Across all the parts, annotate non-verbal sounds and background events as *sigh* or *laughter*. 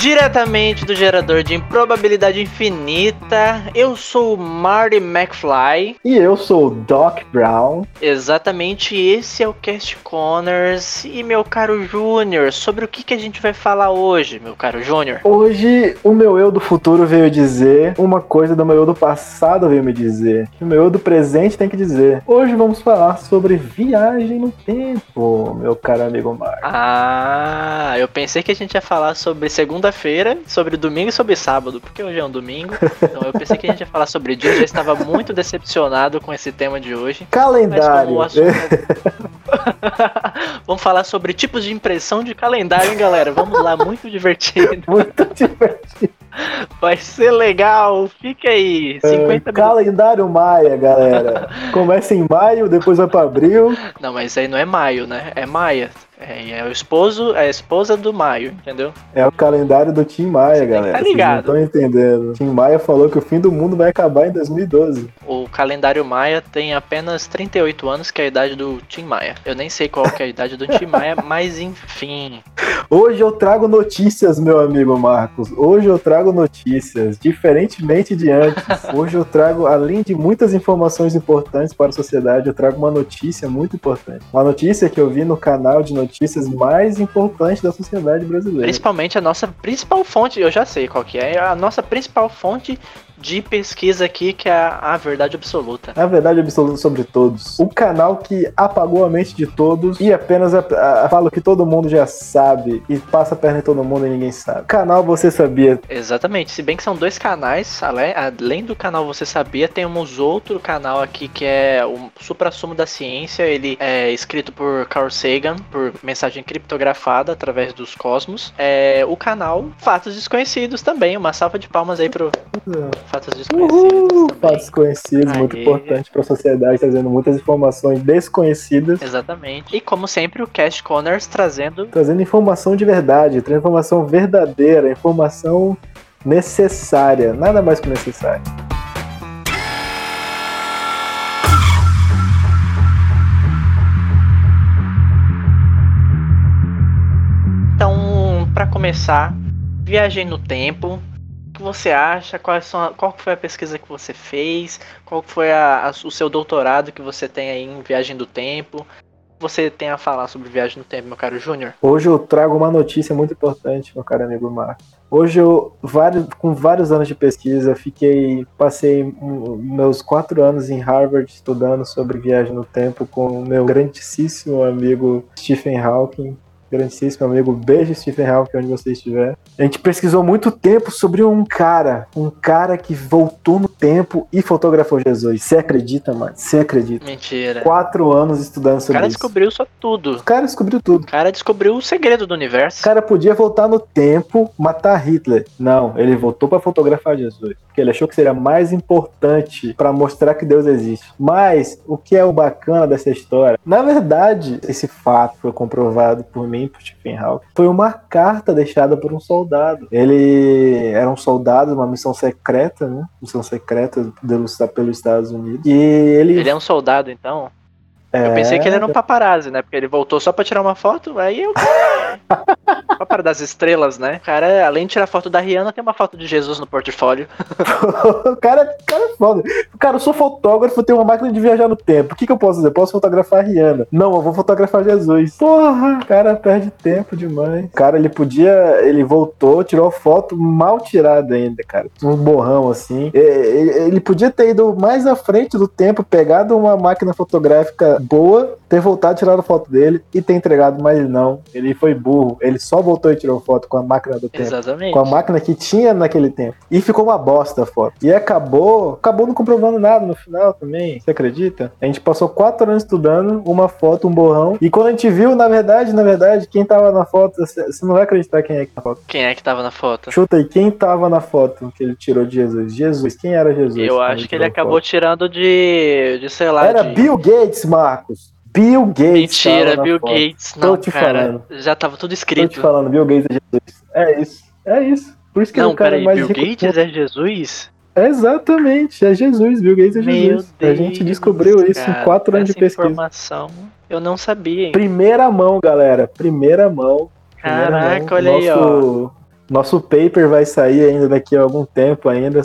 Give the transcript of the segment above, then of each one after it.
Diretamente do gerador de improbabilidade infinita, eu sou o Marty McFly. E eu sou o Doc Brown. Exatamente, esse é o Cast Corners. E meu caro Júnior, sobre o que, que a gente vai falar hoje, meu caro Júnior? Hoje, o meu eu do futuro veio dizer uma coisa do meu eu do passado veio me dizer. Que o meu eu do presente tem que dizer. Hoje vamos falar sobre viagem no tempo, meu caro amigo Marty. Ah, eu pensei que a gente ia falar sobre segunda-feira, sobre domingo e sobre sábado, porque hoje é um domingo. Então eu pensei que a gente ia falar sobre dia, já estava muito decepcionado com esse tema de hoje. Calendário. O assunto- *laughs* Vamos falar sobre tipos de impressão de calendário, hein, galera? Vamos lá, muito divertido. Muito divertido. Vai ser legal. Fica aí, 50 minutos. Calendário Maia, galera. Começa em maio, depois vai pra abril. Não, mas aí não é maio, né? É Maia. É, é o esposo, é a esposa do Maio, entendeu? É o calendário do Tim Maia, galera. tá Vocês não ligado. estão entendendo. Tim Maia falou que o fim do mundo vai acabar em 2012. O calendário Maia tem apenas 38 anos, que é a idade do Tim Maia. Eu nem sei qual que é a idade do Tim Maia, *laughs* mas enfim. Hoje eu trago notícias, meu amigo Marcos. Hoje eu trago notícias, diferentemente de antes. *laughs* Hoje eu trago, além de muitas informações importantes para a sociedade, eu trago uma notícia muito importante. Uma notícia que eu vi no canal de notícias mais importante da sociedade brasileira. Principalmente a nossa principal fonte, eu já sei qual que é, a nossa principal fonte de pesquisa aqui, que é a, a verdade absoluta. A verdade absoluta sobre todos. O canal que apagou a mente de todos e apenas a, a, fala o que todo mundo já sabe e passa a perna em todo mundo e ninguém sabe. Canal Você Sabia. Exatamente, se bem que são dois canais, além, além do canal Você Sabia, temos outro canal aqui que é o Supra-Sumo da Ciência, ele é escrito por Carl Sagan, por mensagem criptografada através dos cosmos. É o canal Fatos Desconhecidos também, uma salva de palmas aí pro Fatos Desconhecidos Uhul, fatos conhecidos, muito importante para a sociedade, trazendo muitas informações desconhecidas, Exatamente. E como sempre, o Cast Corners trazendo trazendo informação de verdade, trazendo informação verdadeira, informação necessária, nada mais que necessária. Então, pra começar, viagem no tempo. Que você acha? Quais são qual foi a pesquisa que você fez? Qual foi a- a- o seu doutorado que você tem aí em viagem do tempo? Você tem a falar sobre viagem no tempo, meu caro Júnior? Hoje eu trago uma notícia muito importante, meu caro amigo Marco. Hoje eu, vários, com vários anos de pesquisa, fiquei, passei meus quatro anos em Harvard estudando sobre viagem no tempo com o meu grandíssimo amigo Stephen Hawking. Grandíssimo amigo, beijo Stephen Hawking, onde você estiver. A gente pesquisou muito tempo sobre um cara, um cara que voltou no tempo e fotografou Jesus. Você acredita, mano? Você acredita? Mentira. Quatro anos estudando O sobre cara isso. descobriu só tudo. O cara descobriu tudo. O cara descobriu o segredo do O universo. cara podia voltar no tempo, matar Hitler. Não, ele voltou pra fotografar Jesus, porque ele achou que seria mais importante pra mostrar que Deus existe. Mas o que é o bacana dessa história? Na verdade, esse fato foi comprovado por mim, Foi uma carta deixada por um soldado. Ele era um soldado, uma missão secreta, né? Missão secreta pelos Estados Unidos. E ele, Ele é um soldado, então. É, Eu pensei que ele era um paparazzi, né? Porque ele voltou só pra tirar uma foto, aí eu. *laughs* Paparazzi das estrelas, né? O cara, além de tirar foto da Rihanna, tem uma foto de Jesus no portfólio. *laughs* o cara, cara é foda. Cara, eu sou fotógrafo, tenho uma máquina de viajar no tempo. O que, que eu posso fazer? Eu posso fotografar a Rihanna. Não, eu vou fotografar Jesus. Porra, o cara perde tempo demais. Cara, ele podia. Ele voltou, tirou foto mal tirada ainda, cara. Um borrão assim. E- Ele, ele podia ter ido mais à frente do tempo, pegado uma máquina fotográfica boa, ter voltado, tirado foto dele e ter entregado, mas não. Ele foi burro. Ele só voltou e tirou foto com a máquina do tempo Exatamente. com a máquina que tinha naquele tempo. E ficou uma bosta a foto. E acabou, acabou não comprovando nada no final também. Você acredita? A gente passou quatro anos estudando uma foto, um borrão. E quando a gente viu, na verdade, na verdade, quem tava na foto, você não vai acreditar quem é que tá na foto. Quem é que tava na foto? Chuta aí, quem tava na foto que ele tirou de Jesus? Jesus, quem era Jesus? Eu acho que ele acabou foto? tirando de. de sei lá. Era de... Bill Gates, Marcos. Bill Gates. Mentira, Bill. Gates. Tô Não, te cara. falando. Já tava tudo Tô te escrito. falando, Bill Gates é Jesus. É isso. É isso. Por isso que é Não, o cara peraí, mais Bill rico. Gates é Jesus? Exatamente, é Jesus, Bill Gates é Meu Jesus. Deus. a gente descobriu isso cara, em quatro anos de pesquisa. informação eu não sabia, hein? Primeira mão, galera. Primeira mão. Primeira Caraca, mão. olha aí, ó. Nosso Nosso paper vai sair ainda daqui a algum tempo ainda.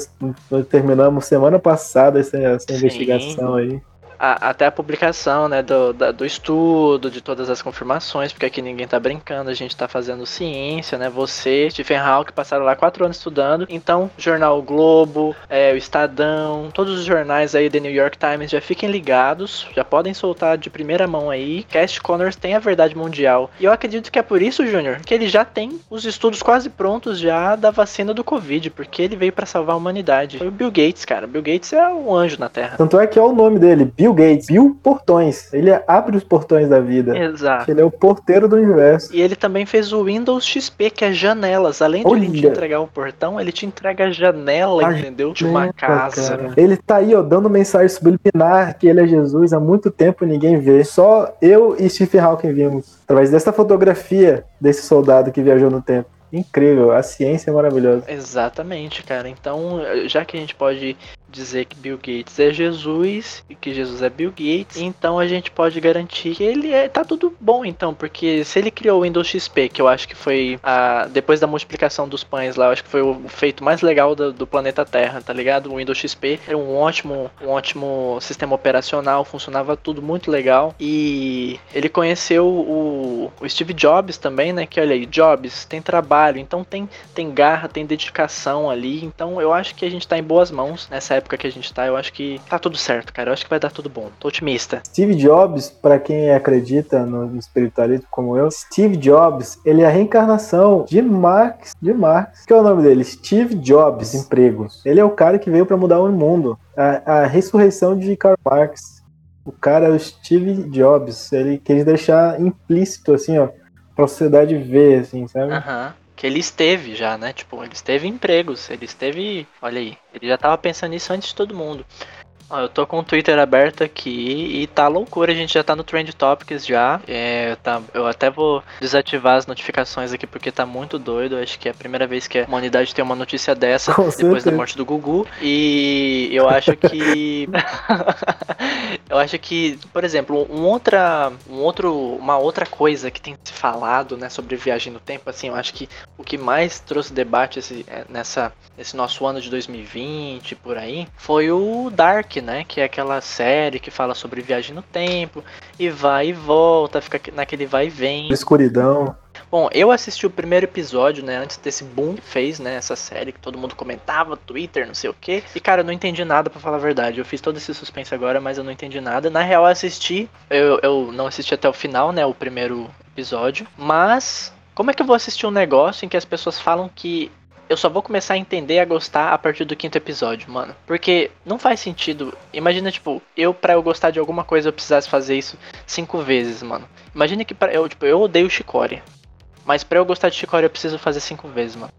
Terminamos semana passada essa, essa investigação aí a, até a publicação né, do, da, do estudo, de todas as confirmações, porque aqui ninguém tá brincando, a gente tá fazendo ciência, né? Você, Stephen Hawking, passaram lá quatro anos estudando. Então, Jornal Globo, é, o Estadão, todos os jornais aí, The New York Times, já fiquem ligados, já podem soltar de primeira mão aí. Cast Connors tem a verdade mundial. E eu acredito que é por isso, Júnior, que ele já tem os estudos quase prontos já da vacina do Covid, porque ele veio para salvar a humanidade. Foi o Bill Gates, cara. Bill Gates é um anjo na Terra. Tanto é que é o nome dele, Bill Gates. Bill Portões. Ele abre os portões da vida. Exato. Ele é o porteiro do universo. E ele também fez o Windows XP, que é janelas. Além de Olha. ele te entregar o portão, ele te entrega a janela, a entendeu? De uma casa. Cara. Ele tá aí, ó, dando mensagem subliminar que ele é Jesus há muito tempo ninguém vê. Só eu e Stephen Hawking vimos. Através dessa fotografia desse soldado que viajou no tempo. Incrível, a ciência é maravilhosa. Exatamente, cara. Então, já que a gente pode dizer que Bill Gates é Jesus e que Jesus é Bill Gates, então a gente pode garantir que ele é tá tudo bom então, porque se ele criou o Windows XP, que eu acho que foi a depois da multiplicação dos pães lá, eu acho que foi o feito mais legal do, do planeta Terra, tá ligado? O Windows XP era um ótimo, um ótimo sistema operacional, funcionava tudo muito legal e ele conheceu o, o Steve Jobs também, né? Que olha aí, Jobs tem trabalho, então tem tem garra, tem dedicação ali, então eu acho que a gente tá em boas mãos nessa época época que a gente tá, eu acho que tá tudo certo, cara. Eu acho que vai dar tudo bom. Tô otimista. Steve Jobs, para quem acredita no, espiritualismo como eu, Steve Jobs, ele é a reencarnação de Marx, de Marx. Que é o nome dele? Steve Jobs, empregos. Ele é o cara que veio para mudar o mundo. A, a ressurreição de Karl Marx. O cara é o Steve Jobs. Ele quis deixar implícito, assim, ó, pra sociedade ver, assim, sabe? Aham. Uhum que ele esteve já, né? Tipo, ele esteve em empregos, ele esteve, olha aí, ele já tava pensando nisso antes de todo mundo. Ó, eu tô com o Twitter aberto aqui e tá loucura, a gente já tá no Trend Topics já. É, tá, eu até vou desativar as notificações aqui porque tá muito doido. Acho que é a primeira vez que a humanidade tem uma notícia dessa com depois certeza. da morte do Gugu. E eu acho que. *laughs* eu acho que, por exemplo, um outra, um outro, uma outra coisa que tem se falado né, sobre viagem no tempo, assim, eu acho que o que mais trouxe debate esse, é, nessa, nesse nosso ano de 2020 por aí foi o Dark né? Que é aquela série que fala sobre viagem no tempo e vai e volta, fica naquele vai e vem. Escuridão. Bom, eu assisti o primeiro episódio, né, antes desse boom que fez, né, essa série que todo mundo comentava, Twitter, não sei o que. E cara, eu não entendi nada para falar a verdade. Eu fiz todo esse suspense agora, mas eu não entendi nada. Na real, eu assisti, eu, eu não assisti até o final, né, o primeiro episódio, mas como é que eu vou assistir um negócio em que as pessoas falam que eu só vou começar a entender a gostar a partir do quinto episódio, mano. Porque não faz sentido. Imagina, tipo, eu pra eu gostar de alguma coisa eu precisasse fazer isso cinco vezes, mano. Imagina que pra, eu, tipo, eu odeio Chicory. Mas pra eu gostar de Chicory eu preciso fazer cinco vezes, mano.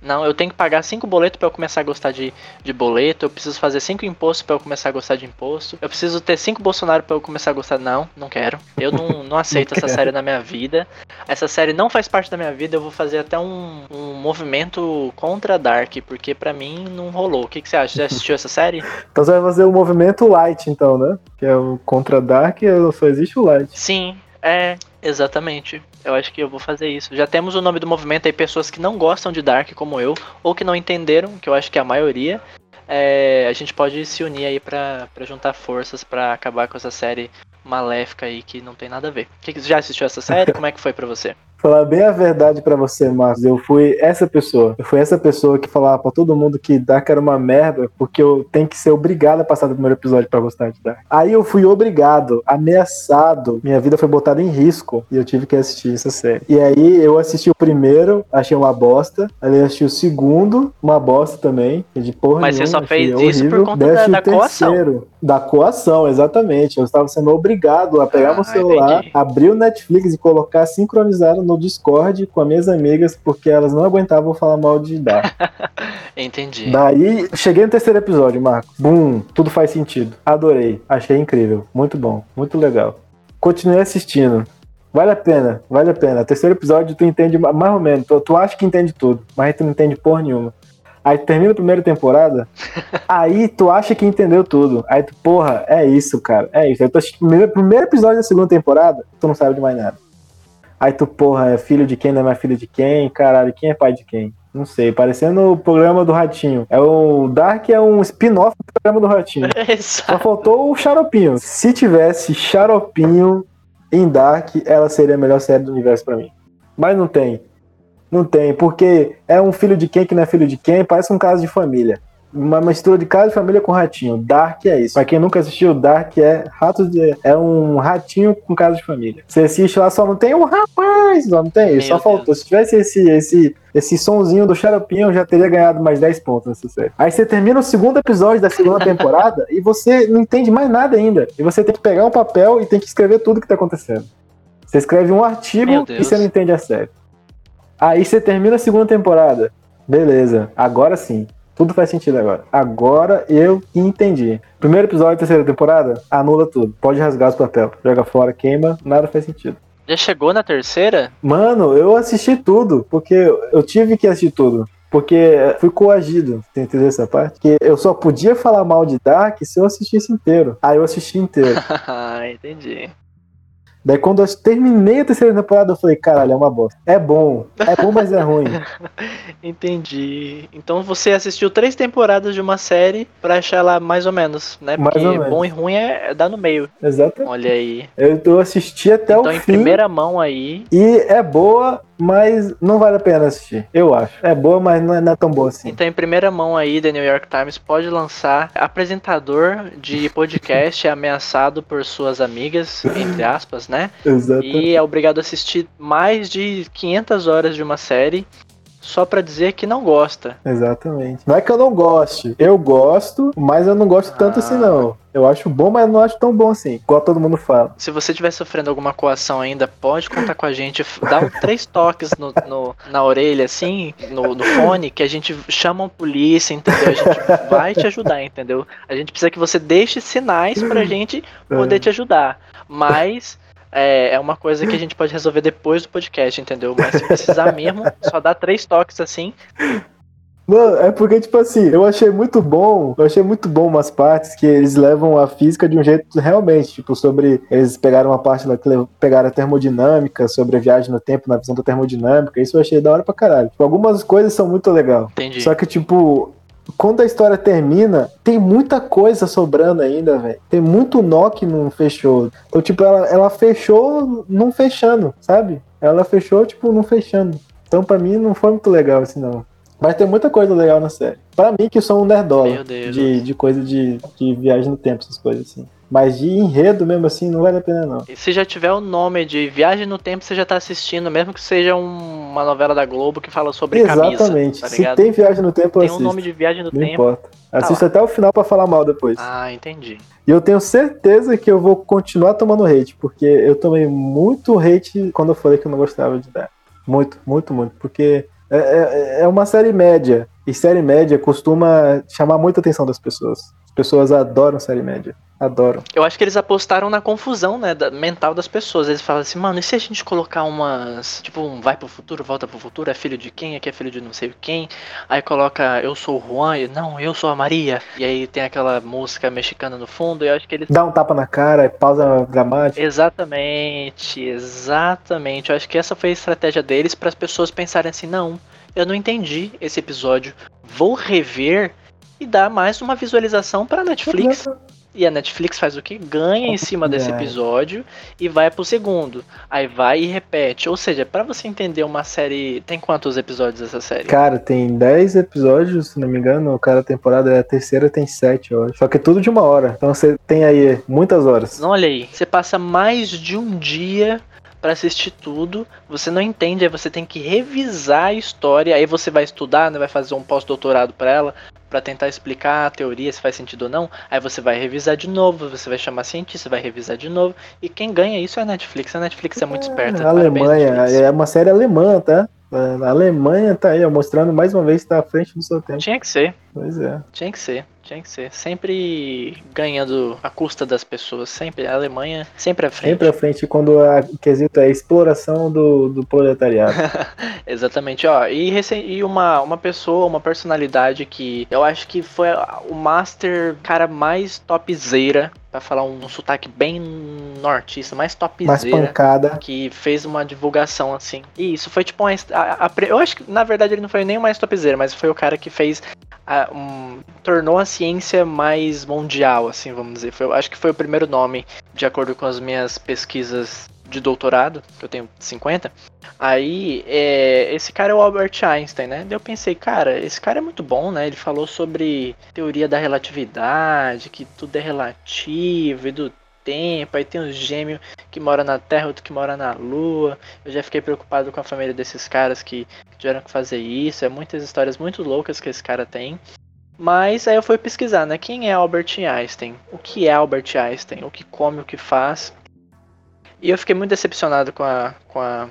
Não, eu tenho que pagar cinco boletos para eu começar a gostar de, de boleto. Eu preciso fazer cinco impostos para eu começar a gostar de imposto. Eu preciso ter cinco Bolsonaro para eu começar a gostar. Não, não quero. Eu não, *laughs* não aceito não essa série na minha vida. Essa série não faz parte da minha vida. Eu vou fazer até um, um movimento contra Dark, porque para mim não rolou. O que, que você acha? Já assistiu essa série? *laughs* Então você vai fazer o movimento Light, então, né? Que é o contra Dark, só existe o Light. Sim, é, exatamente. Eu acho que eu vou fazer isso. Já temos o nome do movimento aí, pessoas que não gostam de Dark como eu, ou que não entenderam, que eu acho que é a maioria. É, a gente pode se unir aí pra, pra juntar forças para acabar com essa série maléfica aí que não tem nada a ver. Que, já assistiu essa série? *laughs* Como é que foi para você? Falar bem a verdade para você, Marcos. Eu fui essa pessoa. Eu fui essa pessoa que falava para todo mundo que Dark era uma merda, porque eu tenho que ser obrigado a passar do primeiro episódio para gostar de Dark. Aí eu fui obrigado, ameaçado. Minha vida foi botada em risco e eu tive que assistir essa série. E aí eu assisti o primeiro, achei uma bosta. Aí eu assisti o segundo, uma bosta também. De porra Mas nenhuma, você só fez isso por conta da, da. Da coação, exatamente. Eu estava sendo obrigado a pegar ah, meu celular, entendi. abrir o Netflix e colocar sincronizado no Discord com as minhas amigas porque elas não aguentavam falar mal de Dark. *laughs* Entendi. Daí, cheguei no terceiro episódio, Marco. Bum, tudo faz sentido. Adorei. Achei incrível. Muito bom. Muito legal. Continuei assistindo. Vale a pena, vale a pena. Terceiro episódio tu entende mais ou menos. Tu, tu acha que entende tudo, mas tu não entende porra nenhuma. Aí termina a primeira temporada, *laughs* aí tu acha que entendeu tudo. Aí tu, porra, é isso, cara. É isso. Aí tu assistindo o primeiro, episódio da segunda temporada, tu não sabe de mais nada. Aí tu, porra, é filho de quem, não é mais filho de quem, caralho, quem é pai de quem? Não sei, parecendo o programa do Ratinho. É o Dark é um spin-off do programa do Ratinho. *laughs* Só Exato. faltou o Xaropinho. Se tivesse Xaropinho em Dark, ela seria a melhor série do universo pra mim. Mas não tem. Não tem, porque é um filho de quem que não é filho de quem, parece um caso de família. Uma mistura de casa de família com ratinho. Dark é isso. Pra quem nunca assistiu, Dark é ratos de. É um ratinho com casa de família. Você assiste lá, só não tem um rapaz, só não tem isso. Só Meu faltou. Deus. Se tivesse esse, esse, esse sonzinho do xaropinho, eu já teria ganhado mais 10 pontos nessa série. Aí você termina o segundo episódio da segunda *laughs* temporada e você não entende mais nada ainda. E você tem que pegar um papel e tem que escrever tudo que tá acontecendo. Você escreve um artigo e você não entende a série. Aí você termina a segunda temporada. Beleza, agora sim. Tudo faz sentido agora. Agora eu entendi. Primeiro episódio da terceira temporada, anula tudo. Pode rasgar os papel. Joga fora, queima, nada faz sentido. Já chegou na terceira? Mano, eu assisti tudo, porque eu tive que assistir tudo. Porque fui coagido, você entendeu essa parte? Que eu só podia falar mal de Dark se eu assistisse inteiro. Aí eu assisti inteiro. *laughs* Entendi. Daí quando eu terminei a terceira temporada, eu falei, caralho, é uma bosta. É bom. É bom, mas é ruim. *laughs* Entendi. Então você assistiu três temporadas de uma série pra achar ela mais ou menos, né? Porque menos. bom e ruim é, é dar no meio. Exatamente. Olha aí. Eu, eu assisti até então, o em fim. primeira mão aí. E é boa, mas não vale a pena assistir. Eu acho. É boa, mas não é, não é tão boa assim. Então, em primeira mão aí, The New York Times pode lançar apresentador de podcast é *laughs* ameaçado por suas amigas, entre aspas, né? *laughs* Exatamente. E é obrigado a assistir mais de 500 horas de uma série só pra dizer que não gosta. Exatamente. Não é que eu não goste. Eu gosto, mas eu não gosto tanto Ah. assim, não. Eu acho bom, mas não acho tão bom assim. Igual todo mundo fala. Se você estiver sofrendo alguma coação ainda, pode contar com a gente. Dá um, *laughs* três toques no, no- na orelha, assim, no, no fone, que a gente chama a polícia, entendeu? A gente vai te ajudar, entendeu? A gente precisa que você deixe sinais pra *laughs* gente poder te ajudar. Mas é, é uma coisa que a gente pode resolver depois do podcast, entendeu? Mas se precisar *laughs* mesmo, só dá três toques assim. Mano, é porque, tipo assim, eu achei muito bom, eu achei muito bom umas partes que eles levam a física de um jeito realmente, tipo, sobre. Eles pegaram uma parte lá que pegaram a termodinâmica, sobre a viagem no tempo, na visão da termodinâmica, isso eu achei da hora pra caralho. Tipo, algumas coisas são muito legal. Entendi. Só que, tipo, quando a história termina, tem muita coisa sobrando ainda, velho. Tem muito nó que não fechou. Então, tipo, ela, ela fechou não fechando, sabe? Ela fechou, tipo, não fechando. Então, pra mim, não foi muito legal assim, não. Mas tem muita coisa legal na série. Pra mim, que sou um nerdola Meu Deus. de, de coisa de, de viagem no tempo, essas coisas assim. Mas de enredo mesmo assim, não vale a pena, não. E Se já tiver o nome de Viagem no Tempo, você já tá assistindo, mesmo que seja um- uma novela da Globo que fala sobre Exatamente. camisa, tá Se tem viagem no tempo, eu Tem um nome de Viagem no Não Tempo. importa. Assisto lá. até o final pra falar mal depois. Ah, entendi. E eu tenho certeza que eu vou continuar tomando hate, porque eu tomei muito hate quando eu falei que eu não gostava de Dark. Muito, muito, muito. Porque é, é, é uma série média. E série média costuma chamar muita atenção das pessoas. As pessoas adoram série média. Adoram. Eu acho que eles apostaram na confusão, né, da- mental das pessoas. Eles falam assim, mano, e se a gente colocar umas, tipo, um vai pro futuro, volta pro futuro, é filho de quem, aqui é filho de não sei quem. Aí coloca, eu sou o Juan, e, não, eu sou a Maria. E aí tem aquela música mexicana no fundo, e eu acho que eles Dá um tapa na cara, pausa dramática. Exatamente, exatamente. Eu acho que essa foi a estratégia deles para as pessoas pensarem assim: não, eu não entendi esse episódio, vou rever e dar mais uma visualização para Netflix. E a Netflix faz o que? Ganha em cima desse *laughs* É. episódio e vai pro segundo. Aí vai e repete. Ou seja, para você entender uma série. Tem quantos episódios essa série? Cara, tem 10 episódios, se não me engano. Cada temporada é a terceira tem 7, eu acho. Só que é tudo de uma hora. Então você tem aí muitas horas. Não, olha aí, você passa mais de um dia pra assistir tudo, você não entende, aí você tem que revisar a história, aí você vai estudar, né, vai fazer um pós-doutorado pra ela, pra tentar explicar a teoria se faz sentido ou não, aí você vai revisar de novo, você vai chamar cientista, vai revisar de novo, e quem ganha isso é a Netflix, a Netflix é muito esperta. A parabéns, Alemanha, Netflix. é uma série alemã, tá? A Alemanha tá aí, mostrando mais uma vez que tá à frente do seu tempo. Tinha que ser, Pois é. tinha que ser, tinha que ser, sempre ganhando a custa das pessoas, sempre, a Alemanha sempre à frente. Sempre à frente quando a quesito é a exploração do, do proletariado. *laughs* Exatamente, ó. E, e uma, uma pessoa, uma personalidade que eu acho que foi o master cara mais topzera, pra falar um, sotaque bem nortista, mais Mais topzera pancada. que fez uma divulgação assim. E isso foi tipo uma. a- a- eu acho que na verdade ele não foi nem o mais topzera, mas foi o cara que fez. a- um- tornou a ciência mais mundial, assim, vamos dizer. Foi, eu acho que foi o primeiro nome, de acordo com as minhas pesquisas de doutorado, que eu tenho 50. Aí, é, esse cara é o Albert Einstein, né? Daí eu pensei, cara, esse cara é muito bom, né? Ele falou sobre teoria da relatividade, que tudo é relativo e do tempo, aí tem os gêmeos que mora na Terra, outro que mora na Lua. Eu já fiquei preocupado com a família desses caras que tiveram que fazer isso. É muitas histórias muito loucas que esse cara tem. Mas aí eu fui pesquisar, né? Quem é Albert Einstein? O que é Albert Einstein? O que come, o que faz? E eu fiquei muito decepcionado com a, com a,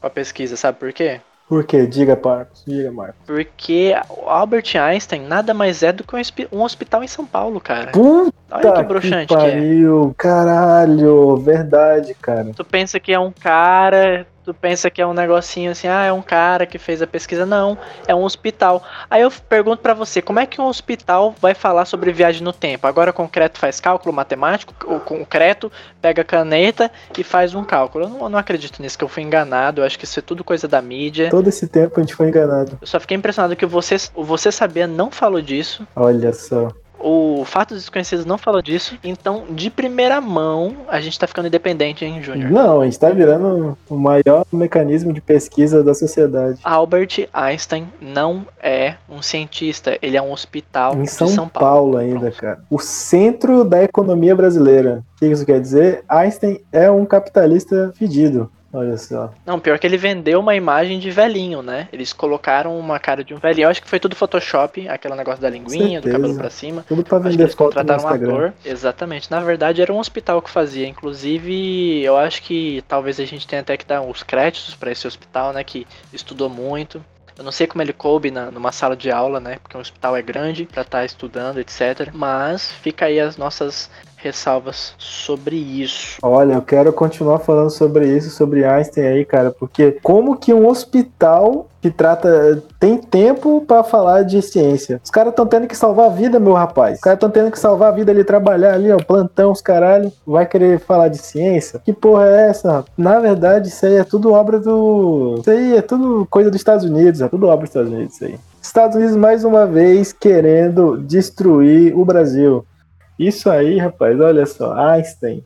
com a pesquisa, sabe por quê? Por quê? Diga, Marcos. Diga, Marcos. Porque o Albert Einstein nada mais é do que um hospi- hospital em São Paulo, cara. Puta Olha que que broxante que é. pariu. Caralho. Verdade, cara. Tu pensa que é um cara, tu pensa que é um negocinho assim, ah, é um cara que fez a pesquisa. Não, é um hospital. Aí eu pergunto pra você, como é que um hospital vai falar sobre viagem no tempo? Agora o concreto faz cálculo matemático, o concreto pega caneta e faz um cálculo. Eu não, eu não acredito nisso, que eu fui enganado. Eu acho que isso é tudo coisa da mídia. Todo esse tempo a gente foi enganado. Eu só fiquei impressionado que você, Você Sabia não falou disso. Olha só. O Fatos Desconhecidos não falou disso. Então, de primeira mão, a gente tá ficando independente, hein, Júnior? Não, a gente tá virando o maior mecanismo de pesquisa da sociedade. Albert Einstein não é um cientista, ele é um hospital Em São, São Paulo, Paulo. ainda, Pronto. cara. O centro da economia brasileira. O que isso quer dizer? Einstein é um capitalista fedido. Olha só. Não, pior que ele vendeu uma imagem de velhinho, né? Eles colocaram uma cara de um velhinho. Eu acho que foi tudo Photoshop, aquele negócio da linguinha, do cabelo pra cima. Tudo pra vender eles foto no contrataram um Instagram. ator. Exatamente. Na verdade, era um hospital que fazia. Inclusive, eu acho que talvez a gente tenha até que dar os créditos pra esse hospital, né? Que estudou muito. Eu não sei como ele coube na, numa sala de aula, né? Porque um hospital é grande pra estar estudando, etc. Mas fica aí as nossas ressalvas sobre isso. Olha, eu quero continuar falando sobre isso, sobre Einstein aí, cara, porque como que um hospital que trata tem tempo pra falar de ciência? Os caras estão tendo que salvar a vida, meu rapaz. Os caras estão tendo que salvar a vida ali, trabalhar ali, ó, plantão, os caralho. Vai querer falar de ciência? Que porra é essa? Na verdade, isso aí é tudo obra do. Isso aí é tudo coisa dos Estados Unidos, é tudo obra dos Estados Unidos, isso aí. Estados Unidos mais uma vez querendo destruir o Brasil. Isso aí, rapaz, olha só, Einstein.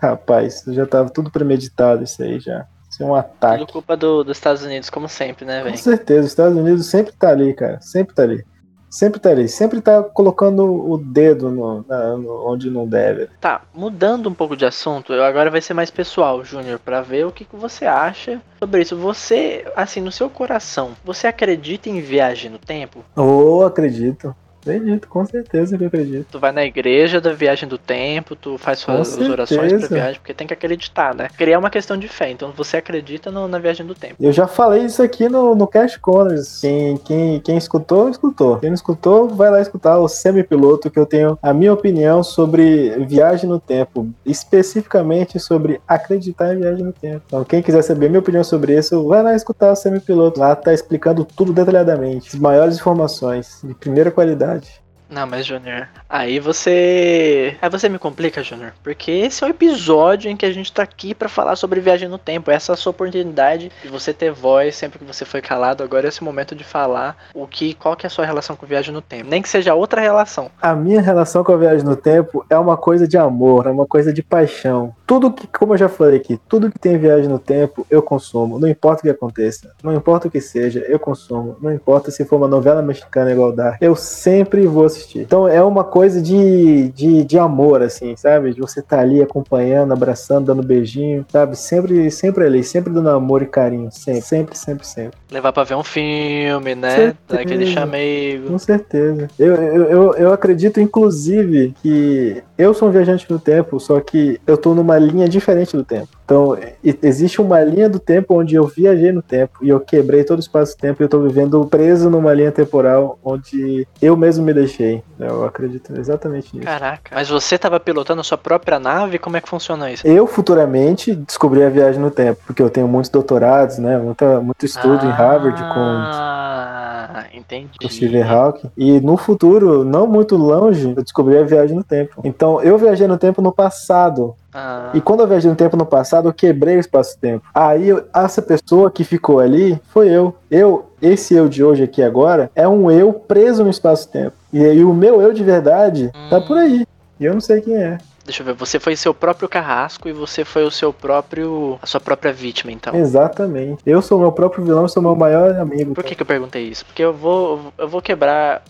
Rapaz, já tava tudo premeditado isso aí já. Isso é um ataque. Tudo culpa do- dos Estados Unidos, como sempre, né, Com velho? certeza, os Estados Unidos sempre tá ali, cara. Sempre tá ali. Sempre tá ali. Sempre tá colocando o dedo no, na- no- onde não deve. Tá, mudando um pouco de assunto, eu agora vai ser mais pessoal, Júnior, pra ver o que, que você acha sobre isso. Você, assim, no seu coração, você acredita em viagem no tempo? Oh, acredito. Acredito, com certeza que eu acredito. Tu vai na igreja da viagem do tempo, tu faz suas as orações pra viagem, porque tem que acreditar, né? Criar uma questão de fé, então você acredita no- na viagem do tempo. Eu já falei isso aqui no, no Cash Corners. Quem, quem, quem escutou, escutou. Quem não escutou, vai lá escutar o semi-piloto, que eu tenho a minha opinião sobre viagem no tempo. Especificamente sobre acreditar em viagem no tempo. Então, quem quiser saber minha opinião sobre isso, vai lá escutar o semi-piloto. Lá tá explicando tudo detalhadamente. As maiores informações, de primeira qualidade. играть. Não, mas Júnior, aí você. Aí você me complica, Júnior. Porque esse é o episódio em que a gente tá aqui pra falar sobre viagem no tempo. Essa é a sua oportunidade de você ter voz sempre que você foi calado. Agora é esse momento de falar o que, qual que é a sua relação com viagem no tempo. Nem que seja outra relação. A minha relação com a viagem no tempo é uma coisa de amor, é uma coisa de paixão. Tudo que, como eu já falei aqui, tudo que tem viagem no tempo, eu consumo. Não importa o que aconteça, não importa o que seja, eu consumo. Não importa se for uma novela mexicana igual dar, eu sempre vou assistir. Então é uma coisa de, de, de amor, assim, sabe? De você estar ali acompanhando, abraçando, dando beijinho, sabe? Sempre, sempre ali, sempre dando amor e carinho. Sempre, sempre, sempre, sempre. Levar pra ver um filme, né? Certeza. Dar aquele chamego. Com certeza. Eu, eu, eu, eu acredito, inclusive, que eu sou um viajante no tempo, só que eu tô numa linha diferente do tempo. Então, existe uma linha do tempo onde eu viajei no tempo e eu quebrei todo o espaço-tempo e eu tô vivendo preso numa linha temporal onde eu mesmo me deixei. Eu acredito exatamente nisso. Caraca. Mas você tava pilotando a sua própria nave? Como é que funciona isso? Eu futuramente descobri a viagem no tempo, porque eu tenho muitos doutorados, né? Muita, muito estudo em Harvard com Ah, Entendi. com Stephen Hawking. E no futuro, não muito longe, eu descobri a viagem no tempo. Então, eu viajei no tempo no passado. Ah, E quando eu viajei no tempo no passado, eu quebrei o espaço-tempo. Aí, eu- essa pessoa que ficou ali foi eu. Eu, esse eu de hoje aqui agora, é um eu preso no espaço-tempo. E aí, o meu eu de verdade tá por aí. E eu não sei quem é. deixa eu ver, você foi seu próprio carrasco e você foi o seu próprio. a sua própria vítima, então. Exatamente. Eu sou meu próprio vilão, sou meu maior amigo. Por que, que eu perguntei isso? Porque eu vou. Eu vou quebrar